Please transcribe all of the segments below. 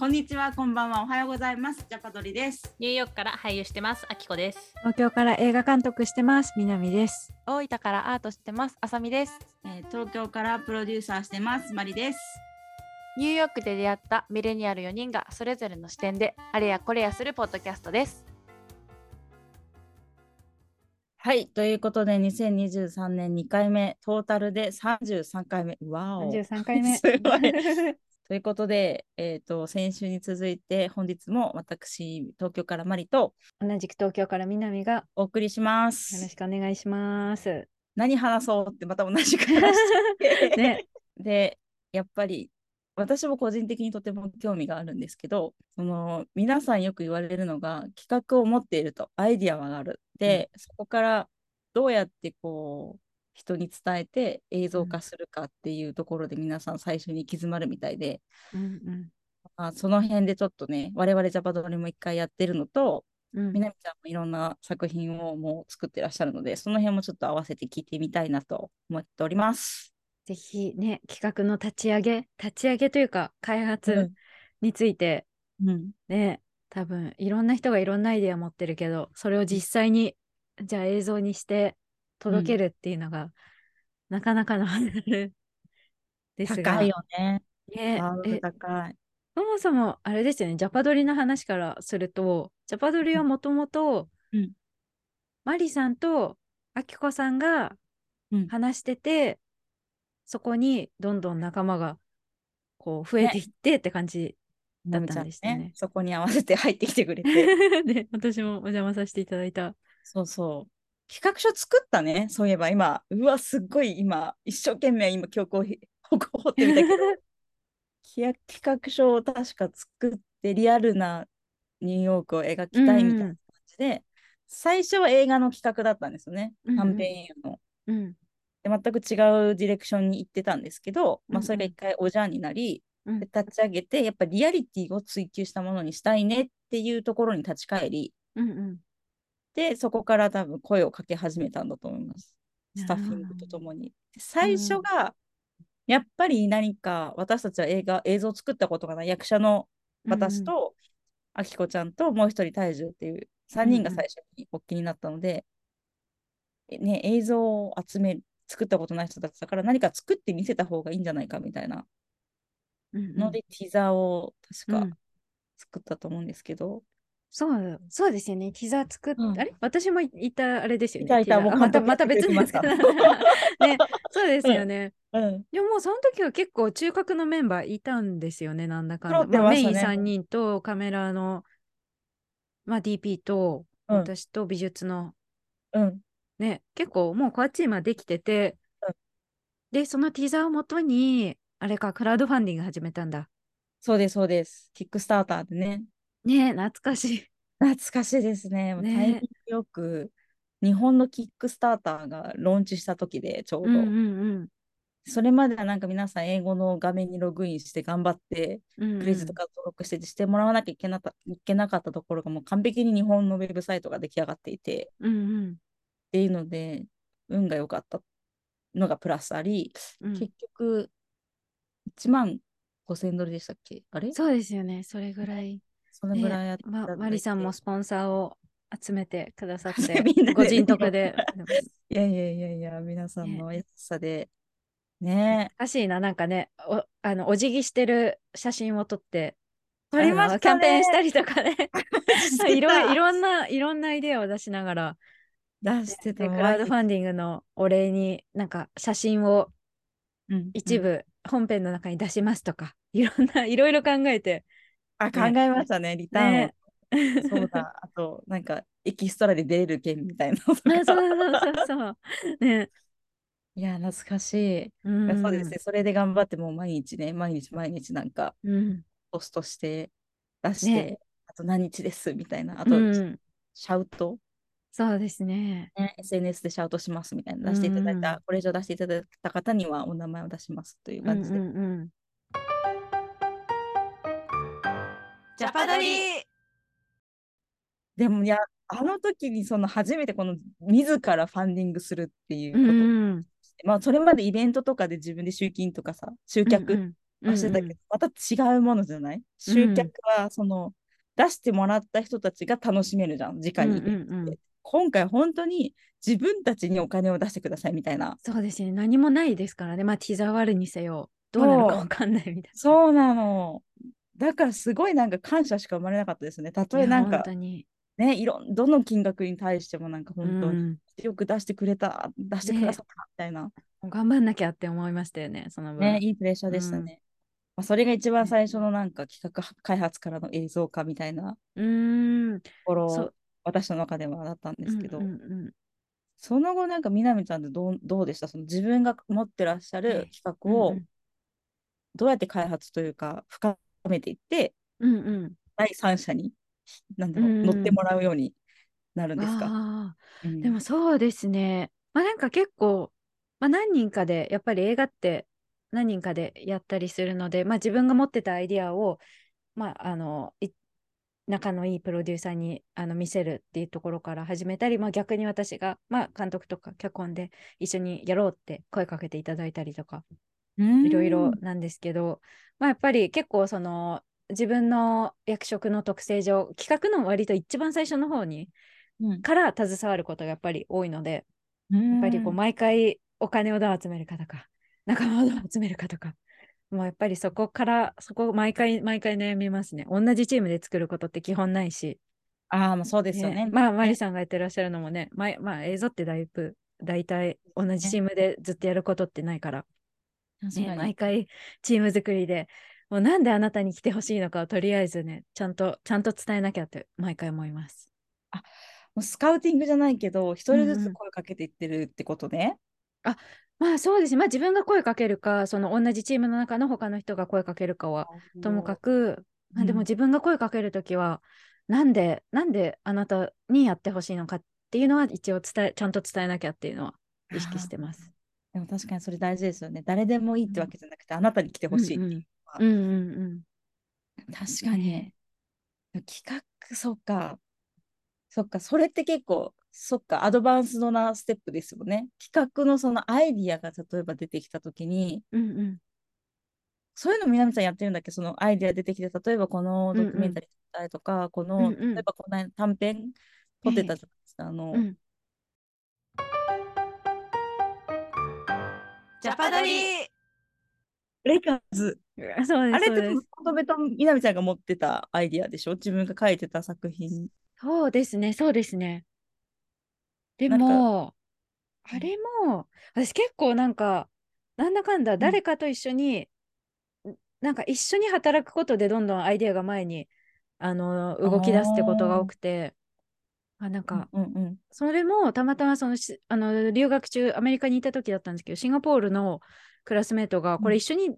こんにちは、こんばんは、おはようございます。ジャパドリです。ニューヨークから俳優してます、あきこです。東京から映画監督してます。南です。大分からアートしてます。あさみです。えー東京からプロデューサーしてます。マリです。ニューヨークで出会ったミレニアル4人がそれぞれの視点であれやこれやするポッドキャストです。はい、ということで、2023年2回目、トータルで33回目。わお。33回目。すごい。ということで、えっ、と、先週に続いて、本日も私、東京からマリと同じく東京から南がお送りしまよろすし。くお願いします。何話そうってまた同じく話して ね、で、やっぱり私も個人的にとても興味があるんですけど、その皆さんよく言われるのが企画を持っているとアイディアはある。で、そこからどうやってこう人に伝えて映像化するかっていうところで皆さん最初に行き詰まるみたいで、うんまあ、その辺でちょっとね、我々ジャパドリも一回やってるのと、うん。うんみなみちゃんもいろんな作品をもう作ってらっしゃるので、その辺もちょっと合わせて聞いてみたいなと思っております。ぜひね、企画の立ち上げ、立ち上げというか開う発ん。についてうん、ね、多分いろんな人がいろんなアイデア持ってるけど、それを実際にじゃあ映像にして届けるっていうのが、なかなかのハードルですが、高いよね。ね高い。そもそもあれですよね、ジャパドリの話からすると、ジャパドリはもともとうん、マリさんとアキコさんがうん話してて、そこにどんどん仲間がこう増えていってって感じ。だったんですねなみちゃんそこに合わせて入ってきてくれて。で、私もお邪魔させていただいた。そうそう。企画書作ったね。そういえば今、うわ、すっごい今、一生懸命今、強行ひ ここ掘ってみたけど、企画書を確か作って、リアルなニューヨークを描きたいみたいな感じで、最初は映画の企画だったんですよね。うんうん短編映画の。うん。で、全く違うディレクションに行ってたんですけど、まあ、それが一回おじゃんになり、うんで立ち上げて、やっぱリアリティを追求したものにしたいねっていうところに立ち返り、うんうん。で、そこから多分声をかけ始めたんだと思います。スタッフィングとともに。で最初が、やっぱり何か私たちは映画、映像を作ったことがない役者の私と、あきこちゃんともう一人大樹っていう3人が最初に発起になったので、えね、映像を集める、作ったことない人たちだから何か作って見せた方がいいんじゃないかみたいなうんうん。ので、ティザーを確かうん。作ったと思うんですけど、そう、そうですよね。ティザー作っうん。あれ？私もいいたあれですよね。いたいた。またまた別ですますか？ら ね、そうですよね。うん、でももうその時は結構中核のメンバーいたんですよね、なんだかんだ。揃ってまあ、メイン3人とカメラの、まあ、DP とうん。私と美術の。うん、ね、結構もうコアチームはできてて、うん。で、そのティザーをもとに、あれか、クラウドファンディング始めたんだ。そうです、そうです。キックスターターでね。ね懐かしい。懐かしいですね。ねタイミングよく、日本のキックスターターがローンチした時でちょうど、うんうんそれまではなんか皆さん英語の画面にログインして頑張って、うん。クレジットカード登録してしてもらわなきゃいけなかいけなかったところがもう完璧に日本のウェブサイトが出来上がっていて、うんうんっていうので、運が良かったのがプラスあり、うん。結局、1万5000ドルでしたっけ？あれ？そうですよね、それぐらい。そのぐらいやっていたま、マリさんもスポンサーを集めてくださっ みてんなで、ご人徳で。いやいやいやいや、皆さんね。の優しさで、ね。おかしいな、なんかね、おあのお辞儀してる写真を撮って、撮りましたね。キャンペーンしたりとかね、いろた。いろんな、いろんなアイデアを出しながら、出してた。でクラウドファンディングのお礼に、なんか写真をうんうん。一部本編の中に出しますとか、いろんな、いろいろ考えて、あ、考えましたね、リターンをね。そうだ、あと、なんか、エキストラで出れる件みたいなのとあそうか。そうそうそう。ね。いや、懐かしい。いうんやそうですね、それで頑張って、もう毎日ね、毎日毎日なんか、うん。ポストして、出して、ねあと何日ですみたいな、あと、うんシャウト、そうですね。ね、SNS でシャウトしますみたいな、出していただいた、うんこれ以上出していただいた方にはお名前を出しますという感じで。うんうんうんジャパドリでも、いや、あの時にその初めてこの自らファンディングするっていううんこと、うんまあそれまでイベントとかで自分で集金とかさ、集客、うんはしてたけど、うんうん。また違うものじゃない？集客はその、出してもらった人たちが楽しめるじゃん直に、うんうんうん。今回本当に自分たちにお金を出してくださいみたいな。そうですね。何もないですからね。まあ、ティザワールにせよ。どうなるかわかんないみたいな。そうなのだからすごいなんか感謝しか生まれなかったですね。たとえなんか。ねいろんどの金額に対してもなんか本当にうん。よく出してくれた出してくださったみたいな、もう頑張んなきゃって思いましたよね。その分。ねいいプレッシャーでしたね、まあ、それが一番最初のなんか企画開発からの映像化みたいな。ところ私の中ではだったんですけど、うんうんうん。その後なんかみなみちゃんってどうどうでした？その自分が持ってらっしゃる企画うんをどうやって開発というか深めていってうんうん。第三者になんだろう、うん。うん乗ってもらうようになるんですか、あうん。ーでもそうですね。まあなんか結構、まあ、何人かでやっぱり映画って何人かでやったりするので、まあ、自分が持ってたアイディアを、まあ、あのい仲のいいプロデューサーにあの見せるっていうところから始めたり、まあ、逆に私が、まあ、監督とか脚本で一緒にやろうって声かけていただいたりとか。うんいろいろなんですけど、まあ、やっぱり結構その自分の役職の特性上企画の割と一番最初の方にうん。から携わることがやっぱり多いので、うん。やっぱりこう毎回お金をどう集めるかとか仲間をどう集めるかとかもうやっぱりそこからそこ毎回毎回悩みますね。同じチームで作ることって基本ないし、ああまあそうですよね。ね。まあマリさんがやってらっしゃるのもねままあ映像ってだいぶ大体同じチームでずっとやることってないから、ね、毎回チーム作りでもうなんであなたに来てほしいのかをとりあえずねちゃんとちゃんと伝えなきゃって毎回思います。もうスカウティングじゃないけど一人ずうんうんつ声かけていってるってことね、まあそうですね。まあ自分が声かけるか、その同じチームの中の他の人が声かけるかはともかく、まあ、でもうん自分が声かけるときは、なんで、なんであなたにやってほしいのかっていうのは一応伝え、ちゃんと伝えなきゃっていうのは意識してます。でも確かにそれ大事ですよね。誰でもいいってわけじゃなくて、あなたに来てほしいっていうのは、うんうん。うん。確かに、ね。企画そっか。そっかそれって結構そっかアドバンスドなステップですよね。企画のそのアイディアが例えば出てきた時にうんうん。そういうのみなみさんやってるんだっけ？そのアイディア出てきて例えばこのドキュメンタリー撮ったりとか、この、うんうん。例えばこの間短編撮ってたじゃないですか、あの、うんジャパドリレカーズそうです。あれってそうですまとみなみちゃんが持ってたアイディアでしょ？自分が書いてた作品。そうですね、そうですね。でも、あれも、私結構なんか、なんだかんだ誰かと一緒に、んなんか一緒に働くことでどんどんアイデアが前に、あの、動き出すってことが多くて、あ、なんか、うんうんそれもたまたまそのしあの留学中アメリカにいた時だったんですけどシンガポールのクラスメートがこれ一緒に、ん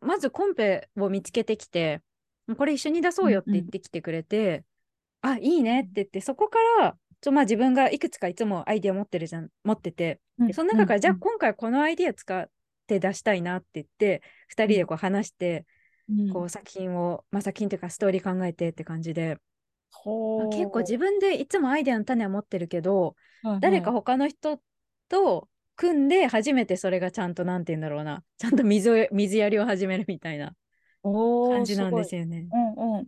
まずコンペを見つけてきてこれ一緒に出そうよって言ってきてくれて、あいいねって言ってそこからちょまあ自分がいくつかいつもアイディア持ってるじゃん持っててうん。でその中から、うんじゃあ今回このアイディア使って出したいなって言って2人でこう話して、うん。こう作品を、まあ、作品というかストーリー考えてって感じで、結構自分でいつもアイデアの種は持ってるけど、はいはい誰か他の人と組んで初めてそれがちゃんとなんて言うんだろうな。ちゃんと水を水やりを始めるみたいな感じなんですよね。うんうん。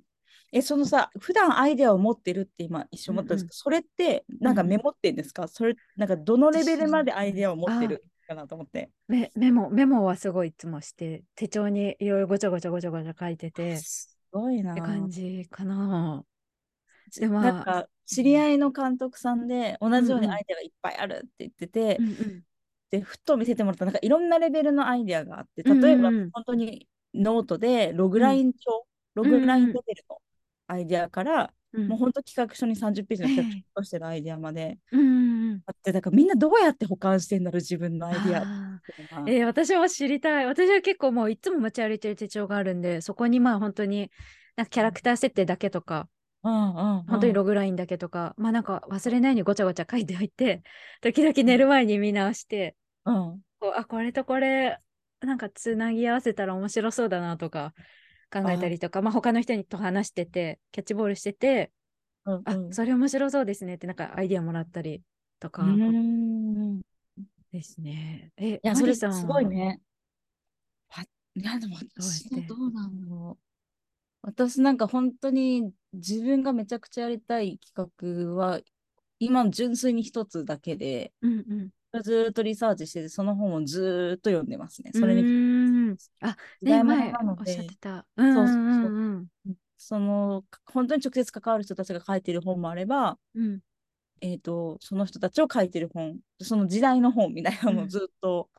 え、そのさ、普段アイデアを持ってるって今一瞬思ったんですけど、それってなんかメモってんですか、それ、なんかどのレベルまでアイデアを持ってるかなと思って。メメモメモはすごいいつもして手帳にいろいろごちゃごちゃごちゃごちゃ書いてて。っすごいなて感じかな。で まあ。なんか知り合いの監督さんで同じようにうんうん。アイデアがいっぱいあるって言ってて、うんうん。でふっと見せてもらった。なんかいろんなレベルのアイデアがあって例えばうんうん。うん本当にノートでログライン帳、ログラインレベルのアイデアから、うん。もう本当企画書に30ページの企画はい書としてるアイデアまでうんうんうん。あってだからみんなどうやって保管してんだろう自分のアイデアえー私も知りたい。私は結構もういつも持ち歩いてる手帳があるんで、そこにまあ本当になんかキャラクター設定だけとか、うんうんうん。本当にログラインだけとか、まあなんか忘れないようにごちゃごちゃ書いておいて、時々寝る前に見直して、うん。こうあ、これとこれ、なんかつなぎ合わせたら面白そうだなとか考えたりとか、まあ他の人にと話してて、キャッチボールしてて、あ、うんうん。それ面白そうですねってなんかアイディアもらったりとかうーん。ですね。え、いやそれすごいね。いや、でも私はどうなんだろう。私なんか本当に自分がめちゃくちゃやりたい企画は、今純粋に一つだけで、うんうん。ずーっとリサーチしてて、その本をずーっと読んでますね。うそれに、ーんあ、ね、前おっしゃっでてた。うんその、本当に直接関わる人たちが書いてる本もあれば、うん。えっと、その人たちを書いてる本、その時代の本みたいなのうんをずっと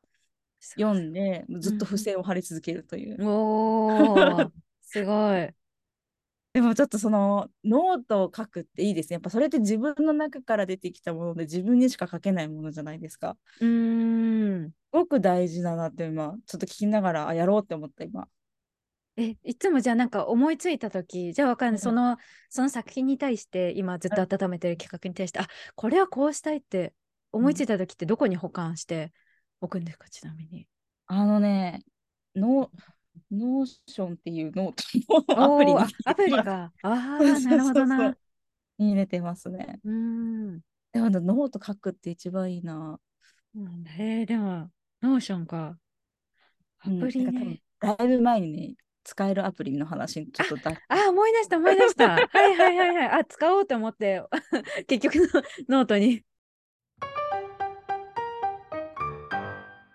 読んで、ずっと付箋を貼り続けるという。おー、すごい。でもちょっとそのノートを書くっていいですね。やっぱそれって自分の中から出てきたもので自分にしか書けないものじゃないですか。うーん。すごく大事だなって今、ちょっと聞きながら、あ、やろうって思った今。え、いつもじゃあなんか思いついたとき、じゃあわかんない。うんその、その作品に対して、今ずっと温めてる企画に対して、あ、これはこうしたいって思いついたときってどこに保管しておくんですか、ちなみに。あのね、ノ Notion っていうノートのアプリアプリが。ああ、なるほどな。に入れてますね。うーん。でもノート書くって一番いいな。へえ、でも、 Notion か。アうんプリなんか多分ね。だいぶ前にね、使えるアプリの話にちょっとだ あ、思い出した、思い出した。はいはいはいはい。あ、使おうと思って、結局のノートに。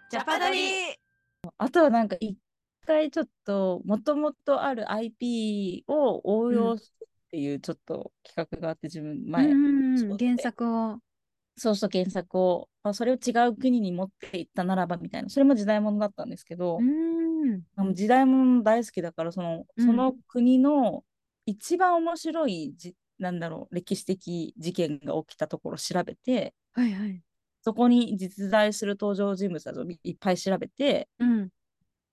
ジャパドリあとはなんか一回ちょっともともとある IP を応用するっていうちょっと企画があって自分前、原作を。そうそう原作を、まあ、それを違う国に持っていったならばみたいなそれも時代物だったんですけどう、ん。時代物大好きだからそのうんその国の一番面白いじなんだろう歴史的事件が起きたところを調べてはいはい。そこに実在する登場人物たちをいっぱい調べてうん。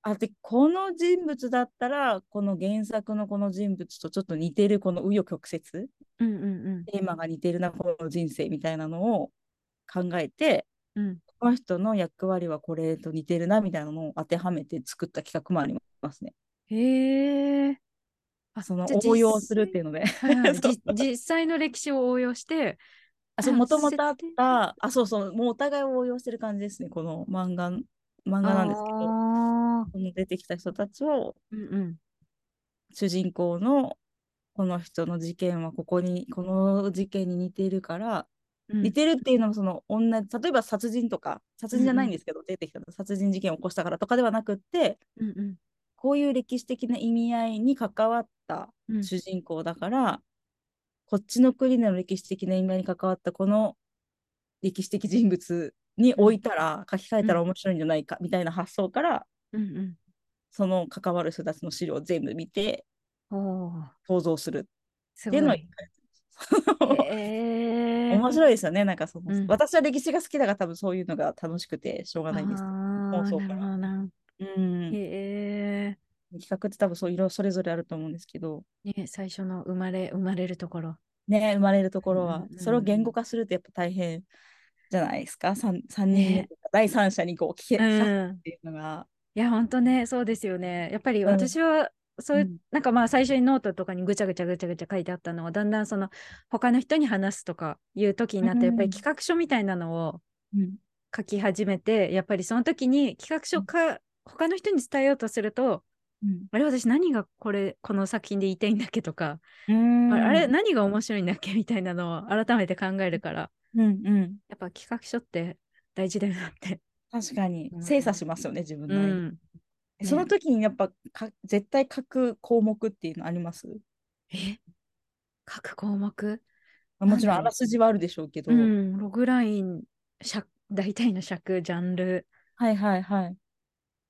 あでこの人物だったらこの原作のこの人物とちょっと似てるこの紆余曲折？うんうんテーマが似てるなこの人生みたいなのを考えてうん。うん。この人の役割はこれと似てるなみたいなのを当てはめて作った企画もありますね。へえ。あその応用するっていうので。はいはい そうじ実際の歴史を応用して、あそうあもともとあったあそうそうもうお互いを応用してる感じですねこの漫画漫画なんですけどこの出てきた人たちをうんうん。主人公のこの人の事件はここにこの事件に似ているから、うん。似てるっていうのもその同じ例えば殺人とか殺人じゃないんですけど、出てきたの殺人事件を起こしたからとかではなくってうんうん。こういう歴史的な意味合いに関わったうん。主人公だから、こっちの国での歴史的な意味合いに関わったこの歴史的人物に置いたら、書き換えたら面白いんじゃないかみたいな発想から、うんその関わる人たちの資料を全部見て想像するっていうのを一。回へー 面白いですよね。なんかその、うん私は歴史が好きだから多分そういうのが楽しくてしょうがないんですか。うん。へ企画って多分そう色それぞれあると思うんですけど、え。ね、最初の生まれ、生まれるところ。ね、生まれるところはうんうんうん、それを言語化するとやっぱ大変じゃないですか？三三人目ね第三者にこう聞け、うん聞くっていうのが。いや、本当ね、そうですよね。やっぱりうん私は、そういう、うん。なんかまあ最初にノートとかにぐちゃぐちゃぐちゃぐちゃ書いてあったのは、だんだんその他の人に話すとかいう時になって、やっぱりうん。企画書みたいなのをうん。書き始めて、やっぱりその時に企画書か、他の人に伝えようとすると、うん。あれ私何がこれ、この作品で言いたいんだっけとか、あれ何が面白いんだっけみたいなのを改めて考えるから、うんうん。やっぱ企画書って大事だよなって。確かにうん。精査しますよね、自分うのアイデア。ん。その時にやっぱか絶対書く項目っていうのあります？え？各項目？まあもちろんあらすじはあるでしょうけど。うん、ログライン、尺大体の尺、ジャンル、はいはいはい。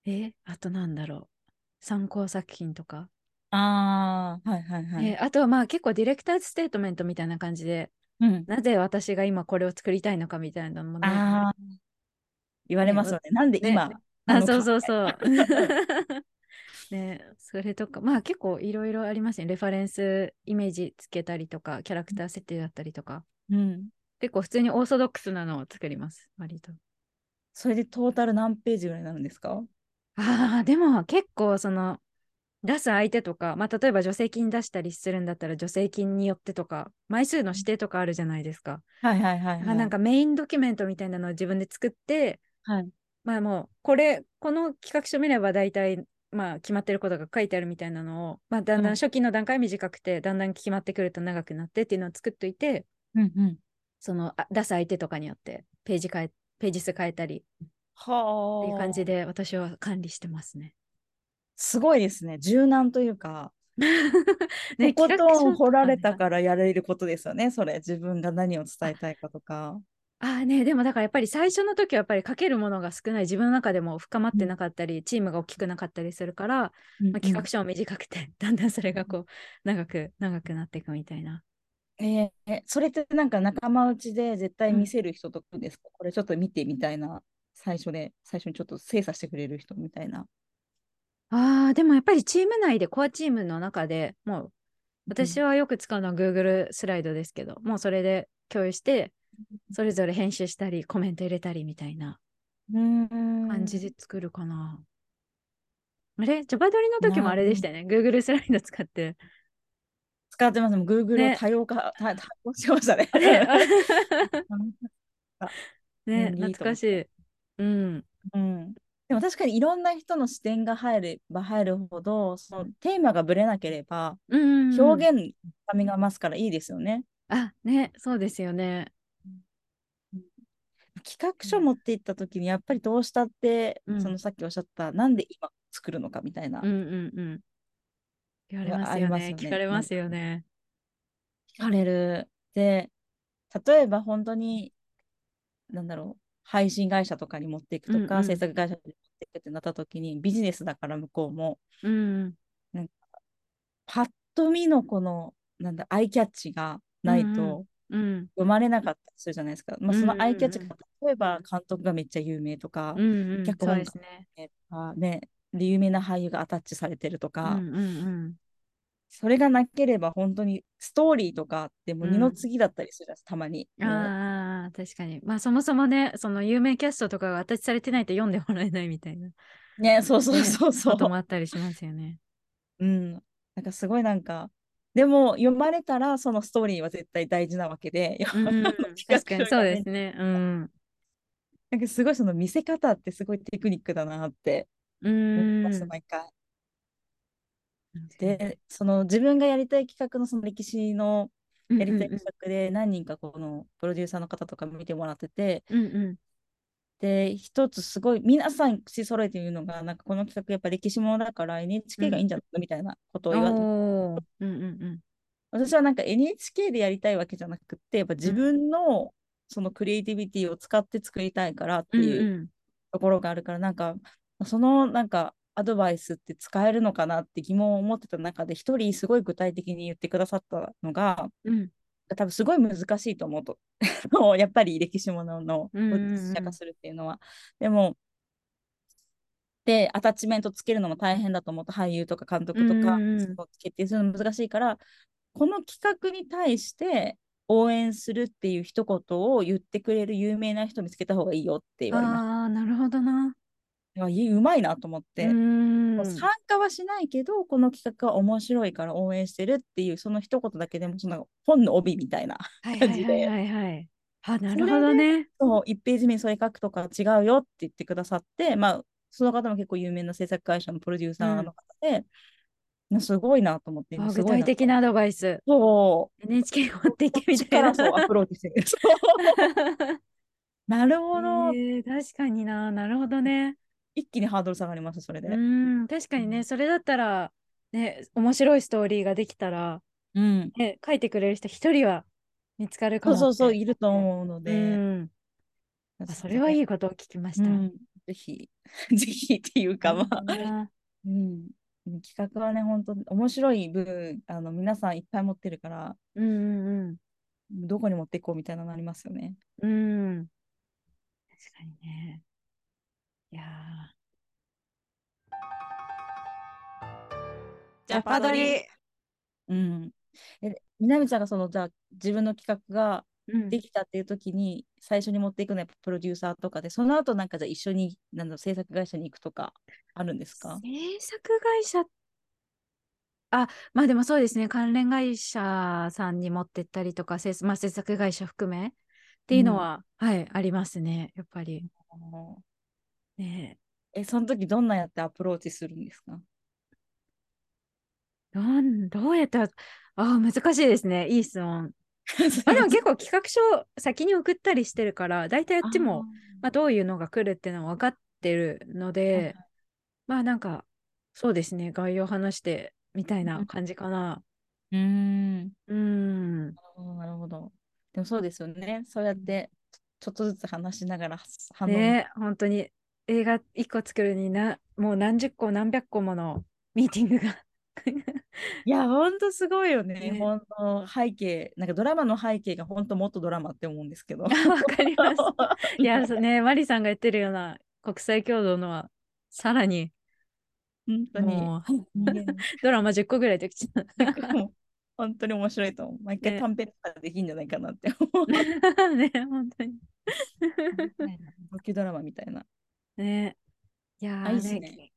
え、あとなんだろう、参考作品とか。ああ、はいはいはい。え、あとはまあ結構ディレクターズステートメントみたいな感じで、うん、なぜ私が今これを作りたいのかみたいなのもね。ああ、言われますよね。なんでね今、あ、のかそうそうそう。ね、それとか、まあ結構いろいろありますね。レファレンスイメージつけたりとか、キャラクター設定だったりとか。うん。結構普通にオーソドックスなのを作ります、割と。それでトータル何ページぐらいになるんですか？ああ、でも結構その出す相手とか、まあ、例えば助成金出したりするんだったら助成金によってとか、枚数の指定とかあるじゃないですか。はいはいはい、はい。まあなんかメインドキュメントみたいなのを自分で作って、はい。まあもうこれ、この企画書見れば大体まあ、決まってることが書いてあるみたいなのを、まあ、だんだうんん初期の段階短くて、だんだん決まってくると長くなってっていうのを作っといて、うんうん。そのあ出す相手とかによってページ変え、ページ数変えたりはあ。っていう感じで私は管理してますね。すごいですね。柔軟というか、ねとことん掘られたら。からやれることですよね、それ。自分が何を伝えたいかとか。ああね、でもだからやっぱり最初の時はやっぱり書けるものが少ない自分の中でも深まってなかったり、チームが大きくなかったりするから、まあ、企画書も短くて、だんだんそれがこう長く長くなっていくみたいな。えーえそれってなんか仲間内で絶対見せる人とかですか、これちょっと見てみたいな、最初で、最初にちょっと精査してくれる人みたいな。ああ、でもやっぱりチーム内で、コアチームの中でもう、私は、はよく使うのは Google スライドですけど、もうそれで共有して、それぞれ編集したり、コメント入れたりみたいな感じで作るかな。あれ？ジョバドリの時もあれでしたよね？Google スライド使って。使ってます。Google ねを多様化、た多様しましたね。ね、懐かしい。うん。うん、でも確かにいろんな人の視点が入れば入るほど、そのテーマがぶれなければ、うん、表現の深みが増すからいいですよね。あ、ね、そうですよね。企画書持っていった時にやっぱりどうしたって、うんそのさっきおっしゃったなんで今作るのかみたいな、うんうんうん。言われますあよね。ね聞かれますよね。聞かれる。で、例えば本当に、なんだろう、配信会社とかに持っていくとか、うんうん制作会社に持っていくってなった時にビジネスだから向こうも、うん。パッと見のこの、なんだ、アイキャッチがないうんとうん。読まれなかったりするじゃないですか。まあ、そのアイキャッチが、例えば監督がめっちゃ有名とか。脚本そうですね。ねで有名な俳優がアタッチされてるとうか。それがなければ本当にストーリーとかっても二の次だったりするじゃん、たまに。ああ、確かに。まあそもそもね、その有名キャストとかがアタッチされてないと読んでもらえないみたいなね、そうそうそうそう。こともあったりしますよね。うん。なんかすごいなんか、でも読まれたらそのストーリーは絶対大事なわけで、うん、確かにそうですね。うん。なんかすごいその見せ方ってすごいテクニックだなってう思いん。ます、毎回。で、その自分がやりたい企画のその歴史のうんやりたい企画で何人かこのプロデューサーの方とか見てもらってて、うんうんで、一つすごい皆さん口揃えて言うのが、なんかこの企画やっぱ歴史ものだから NHK がいいんじゃないみたいなことをうん。言われて、おーうんうん私はなんか NHK でやりたいわけじゃなくて、やっぱ自分のそのクリエイティビティを使って作りたいからってうん。いううんところがあるから、なんかそのなんかアドバイスって使えるのかなって疑問を持ってた中で、一人すごい具体的に言ってくださったのが、うん。うん多分すごい難しいと思うと。やっぱり歴史ものの写化するっていうのは。でも、で、アタッチメントつけるのも大変だと思うと、俳優とか監督とか、決定するの難しいから、この企画に対して応援するっていう一言を言ってくれる有名な人見つけた方がいいよって言われましああ、なるほどな。た。いやうまいなと思って。参加はしないけど、この企画は面白いから応援してるっていう、その一言だけでも、その本の帯みたいな。はい感じではいはいはいはい。あ、なるほどね。そう1ページ目にそれ書くとか違うよって言ってくださって、まあ、その方も結構有名な制作会社のプロデューサーの方で、なすごいなと思って、あ具体的なアドバイス。そ NHK 持っていけう、みたいな。力そうアプローチしてる。なるほど、えー確かにな、なるほどね。一気にハードル下がります、それうで。確かにね、それだったら、ね、面白いストーリーができたら、うん。ね、書いてくれる人一人は見つかるかもそうそういると思うのうで。ん。あそれはいい。いことを聞きました。うん、ぜひ、ぜひっていうか、まあ、あうん、企画はね、本当面白い分、あの皆さんいっぱい持ってるから、うんうんどこに持っていこうみたいなのありますよね。うん。うん。確かにね。いやジャパドリ。うん。え、みなみちゃんがその、じゃあ、自分の企画ができたっていう時に、最初に持っていくのはプロデューサーとかで、その後なんかじゃあ一緒に、なん制作会社に行くとか、あるんですか？制作会社？あまあでもそうですね。関連会社さんに持ってったりとか制,、まあ、制作会社含めっていうのは、はいありますねやっぱりねえ、その時どんなやってアプローチするんですか？どんどうやったら、ああ、難しいですね。いい質問。ま あでも結構企画書先に送ったりしてるから、大体あっちも、まあ、どういうのが来るっていうのは分かってるので、まあなんか、そうですね、概要話してみたいな感じかな。うーん。うん。なるほど、なるほど。でもそうですよね。そうやってちょっとずつ話しながら反応をね本当に映画1個作るにな、もう何十個何百個ものミーティングが。いや、ほんとすごいよね。ねほんと背景、なんかドラマの背景がほんともっとドラマって思うんですけど。わかります。いや、ね、マリさんが言ってるような国際共同のは、さらに、本当に。ドラマ10個ぐらいできちゃう。本当に面白いと思う。毎回ね短編とかできるんじゃないかなって思う。ね、本当に。ドキュドラマみたいな。ね。いやあいいねすね、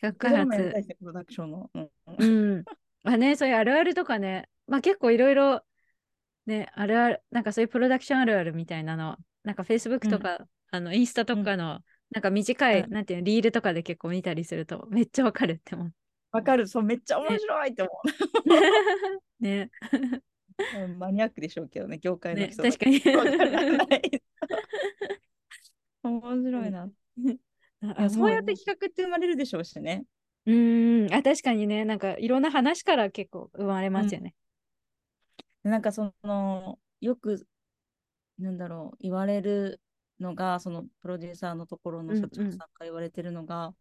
企画開発プロダクションの。うんうん。あね、そういうあるあるとかね、まあ結構いろいろ、ね、あるある、なんかそういうプロダクションあるあるみたいなの、なんか Facebook とか、あのインスタとかの、なんか短い、うんなんていうの、リールとかで結構見たりすると、めっちゃわかるって思う。わかる、そう、めっちゃ面白いって思 ね、う。うんマニアックでしょうけどね、業界のね、人確かに。わからない。面白いな。そうやっても企画って生まれるでしょうしね。ううん、あ、確かにね、なんかいろんな話から結構生まれますよね。なんかその、よく、なんだろう、言われるのが、そのプロデューサーのところの社長さんから言われてるのが、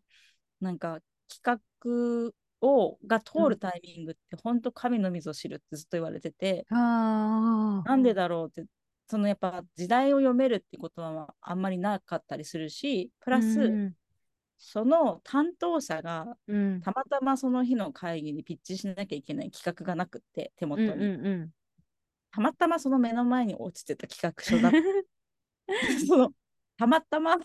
なんか企画をが通るタイミングって、本当神の水を知るってずっと言われてて、ああ、なんでだろうって、そのやっぱ時代を読めるってことはあんまりなかったりするし、プラス、うんその担当者がうん、たまたまその日の会議にピッチしなきゃいけない企画がなくって、手元に。うんうんうん。たまたまその目の前に落ちてた企画書だった。そのたまたま、例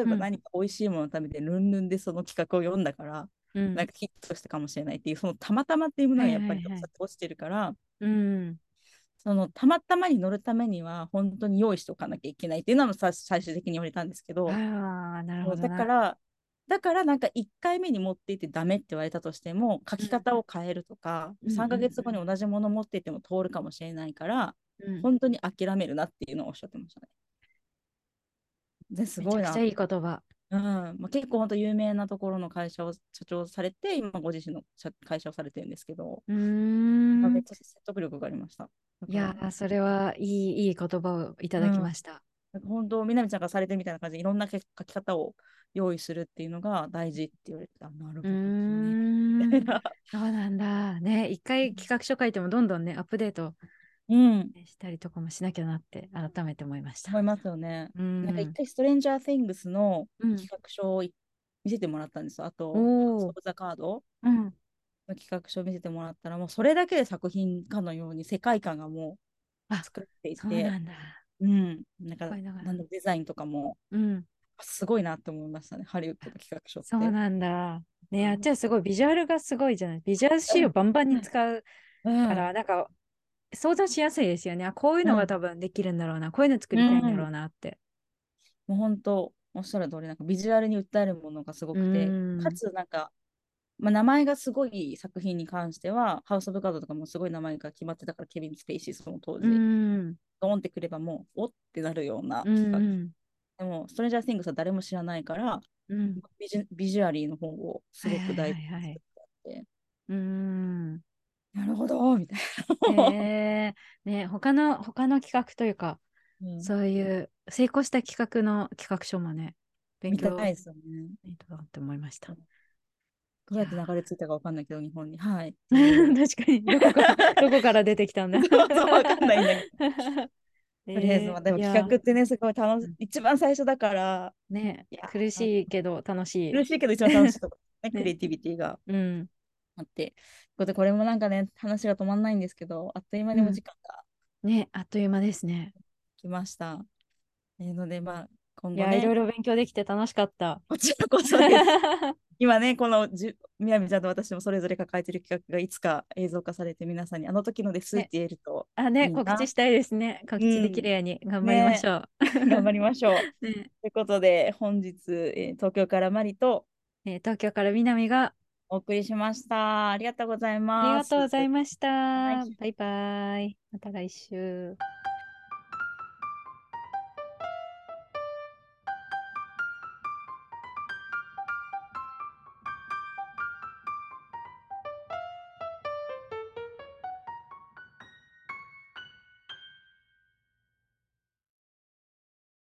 えばうん。何か美味しいものを食べて、ルンルンでその企画を読んだから、うん。なんかヒットしたかもしれないっていう、そのたまたまっていうものがやっぱりはいはいはい。落ちてるから、うんそのたまたまに乗るためには本当に用意しておかなきゃいけないっていうのはさ最終的に言われたんですけど、ああ、なるほどな。だから、だからなんか1回目に持っていってダメって言われたとしても、書き方を変えるとか、うん3ヶ月後に同じもの持っていっても通るかもしれないから、うん本当に諦めるなっていうのをおっしゃってましたね。ですごいな。めちゃくちゃいい言葉。うんまあ、結構本当有名なところの会社を社長されて、今ご自身の社会社をされてるんですけど、うーん。まあめっちゃ説得力がありました。いやー、それはいい、いい言葉をいただきました。なんか本当、みなみちゃんがされてるみたいな感じで、いろんな書き方を用意するっていうのが大事って言われて、あ、なるほどね。ん。そうなんだ。ね、一回企画書書いてもどんどんね、アップデートうん、したりとかもしなきゃなって改めて思いました。思いますよね。うんなんか一回、ストレンジャー・ティングスのうん企画書をい見せてもらったんですよ。あと、ソブ・ザ・カードうん。の企画書を見せてもらったら、もうそれだけで作品かのように世界観がもうあ作っていそうて、なんだ。うん、なんか、これだからなんだデザインとかもうん。すごいなって思いましたね、ハリウッドの企画書って。そうなんだ。ね、あっちはすごいビジュアルがすごいじゃない。ビジュアル資料バンバンに使ううんから、なんか想像しやすいですよね。あこういうのが多分できるんだろうな。こういうの作りたいんだろうなって。もう本当、おっしゃる通り、なんかビジュアルに訴えるものがすごくて、うんかつなんか、まあ、名前がすごい作品に関しては、ハウス・オブ・カードとかもすごい名前が決まってたから、ケビン・スペイシー、その当時、うん。ドーンってくればもう、おってなるようなうん企画。うん。でも、ストレンジャー・シングスは誰も知らないから、うん。ビジュビジュアリーの方をすごく大事にはいはいはいはいうん。なるほど、みたいえー、ね、他の、他の企画というか、な。うんそういう成功した企画の企画書もね、勉見た強いですよね。いいとなって思いました。どうやって流れ着いたかわかんないけど、日本に。はい。確かに、どこから、どこから出てきたんだ。そうそうわかんないんだけと とりあえず、まあでも企画ってね、すごい楽しい、一番最初だから、ね苦しいけど楽しい。苦しいけど一番楽しいとこ ね、ねクリエイティビティがうん。あって。これこれもなんかね、話が止まんないんですけど、あっという間にお時間がね、あっという間ですね。来ました。えーので、まあ、今いや、いろい後ね、ろ勉強できて楽しかった。こちらこそです。今ね、このじみなみちゃんと私もそれぞれ抱えてる企画がいつか映像化されて皆さんにあの時のですって言えるとあね、告知したいですね。告知できるように頑張りましょう。頑張りましょう。ねということで本日、えー東京からマリとえー東京から南がお送りしました。ありがとうございあります。がとうございました。バイバイ。また来週。